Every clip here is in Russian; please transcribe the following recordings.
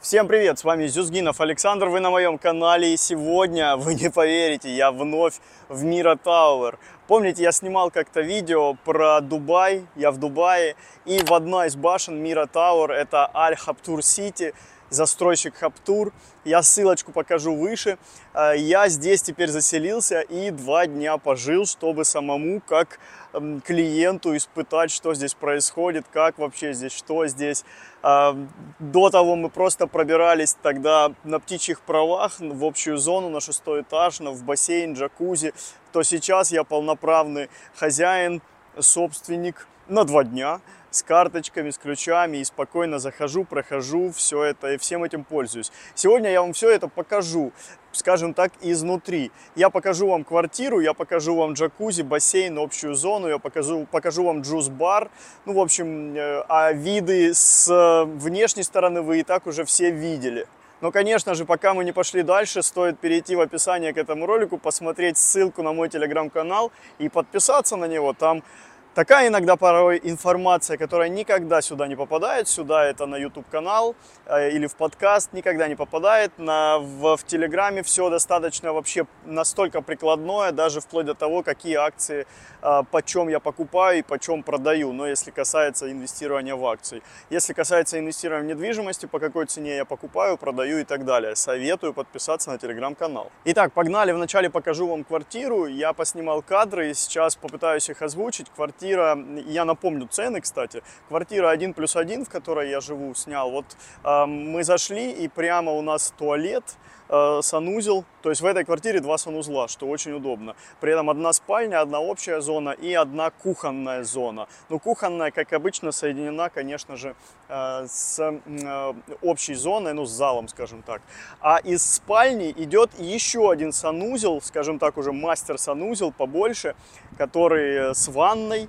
Всем привет, с вами Зюзгинов Александр, вы на моем канале и сегодня, вы не поверите, я вновь в Meera Tower. Помните, я снимал как-то видео про Дубай, я в Дубае, и в одной из башен Meera Tower, это Al Habtoor City, застройщик Habtoor. Я ссылочку покажу выше. Э, я здесь теперь заселился и два дня пожил, чтобы самому как эм, клиенту испытать, что здесь происходит, как вообще здесь, что здесь. Э, до того мы просто пробирались тогда на птичьих правах в общую зону на шестой этаж, в бассейн, джакузи. То сейчас я полноправный хозяин, собственник на два дня с карточками, с ключами и спокойно захожу, прохожу все это и всем этим пользуюсь. Сегодня я вам все это покажу, скажем так, изнутри. Я покажу вам квартиру, я покажу вам джакузи, бассейн, общую зону, я покажу, покажу вам джуз-бар. Ну, в общем, э, а виды с внешней стороны вы и так уже все видели. Но, конечно же, пока мы не пошли дальше, стоит перейти в описание к этому ролику, посмотреть ссылку на мой телеграм-канал и подписаться на него. Там Такая иногда порой информация, которая никогда сюда не попадает, сюда это на YouTube канал э, или в подкаст никогда не попадает, на, в, в Телеграме все достаточно вообще настолько прикладное, даже вплоть до того, какие акции, э, почем я покупаю и почем продаю, но если касается инвестирования в акции. Если касается инвестирования в недвижимости, по какой цене я покупаю, продаю и так далее. Советую подписаться на Телеграм-канал. Итак, погнали, вначале покажу вам квартиру, я поснимал кадры и сейчас попытаюсь их озвучить. Квартира квартира, я напомню цены, кстати, квартира 1 плюс 1, в которой я живу, снял, вот э, мы зашли и прямо у нас туалет, э, санузел, то есть в этой квартире два санузла, что очень удобно. При этом одна спальня, одна общая зона и одна кухонная зона. Ну, кухонная, как обычно, соединена, конечно же, э, с э, общей зоной, ну, с залом, скажем так. А из спальни идет еще один санузел, скажем так, уже мастер-санузел побольше, который с ванной,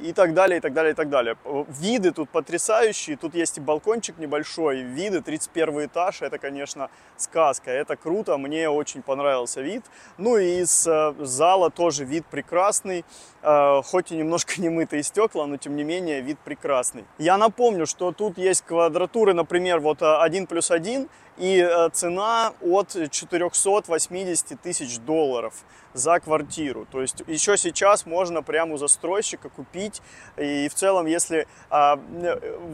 и так далее, и так далее, и так далее. Виды тут потрясающие, тут есть и балкончик небольшой, виды, 31 этаж, это, конечно, сказка, это круто, мне очень понравился вид. Ну и из э, зала тоже вид прекрасный, э, хоть и немножко немытые стекла, но тем не менее вид прекрасный. Я напомню, что тут есть квадратуры, например, вот 1 э, плюс 1, и цена от 480 тысяч долларов за квартиру. То есть еще сейчас можно прямо у застройщика купить. И в целом, если а,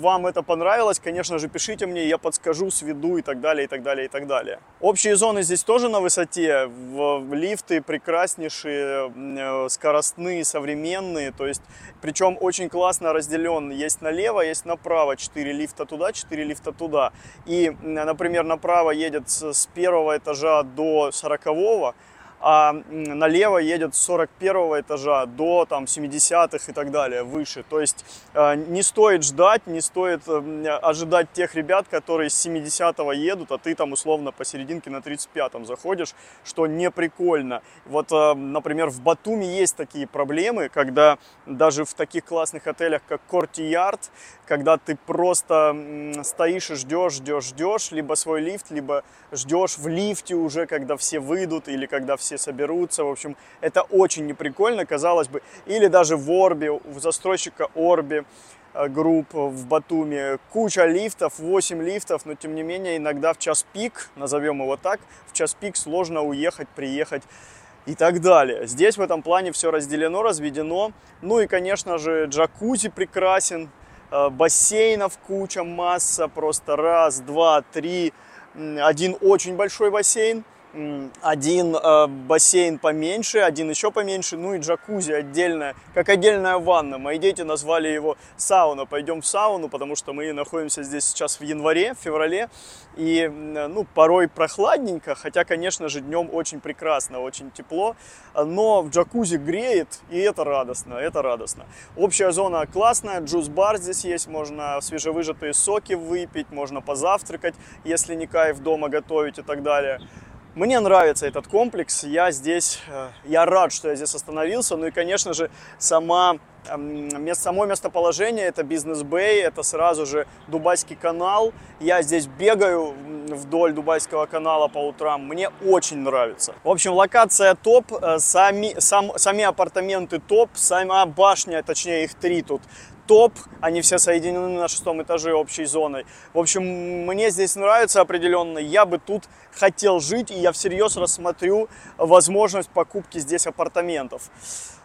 вам это понравилось, конечно же, пишите мне, я подскажу, сведу и так далее, и так далее, и так далее. Общие зоны здесь тоже на высоте. В, лифты прекраснейшие, э, скоростные, современные. То есть, причем очень классно разделен. Есть налево, есть направо. 4 лифта туда, 4 лифта туда. И, например, направо едет с первого этажа до 40 а налево едет с 41 этажа до там 70-х и так далее, выше. То есть э, не стоит ждать, не стоит ожидать тех ребят, которые с 70-го едут, а ты там условно посерединке на 35-м заходишь, что не прикольно. Вот, э, например, в Батуми есть такие проблемы, когда даже в таких классных отелях, как Кортиярд, когда ты просто стоишь и ждешь, ждешь, ждешь, либо свой лифт, либо ждешь в лифте уже, когда все выйдут или когда все соберутся. В общем, это очень неприкольно, казалось бы. Или даже в Орбе, у застройщика Орби э, групп в Батуми куча лифтов, 8 лифтов, но тем не менее иногда в час пик, назовем его так, в час пик сложно уехать, приехать и так далее. Здесь в этом плане все разделено, разведено. Ну и, конечно же, джакузи прекрасен, Э, бассейнов куча, масса, просто раз, два, три, один очень большой бассейн, один э, бассейн поменьше, один еще поменьше, ну и джакузи отдельная, как отдельная ванна. Мои дети назвали его сауна. Пойдем в сауну, потому что мы находимся здесь сейчас в январе, в феврале, и ну, порой прохладненько, хотя, конечно же, днем очень прекрасно, очень тепло, но в джакузи греет, и это радостно, это радостно. Общая зона классная, джуз-бар здесь есть, можно свежевыжатые соки выпить, можно позавтракать, если не кайф дома готовить и так далее. Мне нравится этот комплекс, я здесь, э, я рад, что я здесь остановился, ну и, конечно же, сама, само местоположение, это бизнес-бэй, это сразу же Дубайский канал, я здесь бегаю вдоль Дубайского канала по утрам, мне очень нравится. В общем, локация топ, э, сами, сам, сами апартаменты топ, сама башня, точнее их три тут, топ, они все соединены на шестом этаже общей зоной. В общем, мне здесь нравится определенно, я бы тут хотел жить, и я всерьез рассмотрю возможность покупки здесь апартаментов.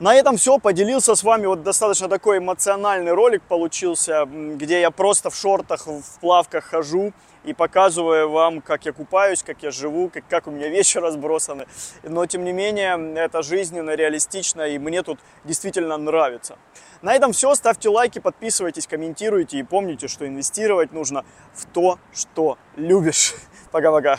На этом все, поделился с вами, вот достаточно такой эмоциональный ролик получился, где я просто в шортах, в плавках хожу и показываю вам, как я купаюсь, как я живу, как, как у меня вещи разбросаны. Но, тем не менее, это жизненно, реалистично, и мне тут действительно нравится. На этом все, ставьте лайки, подписывайтесь, комментируйте и помните, что инвестировать нужно в то, что любишь. Пока-пока.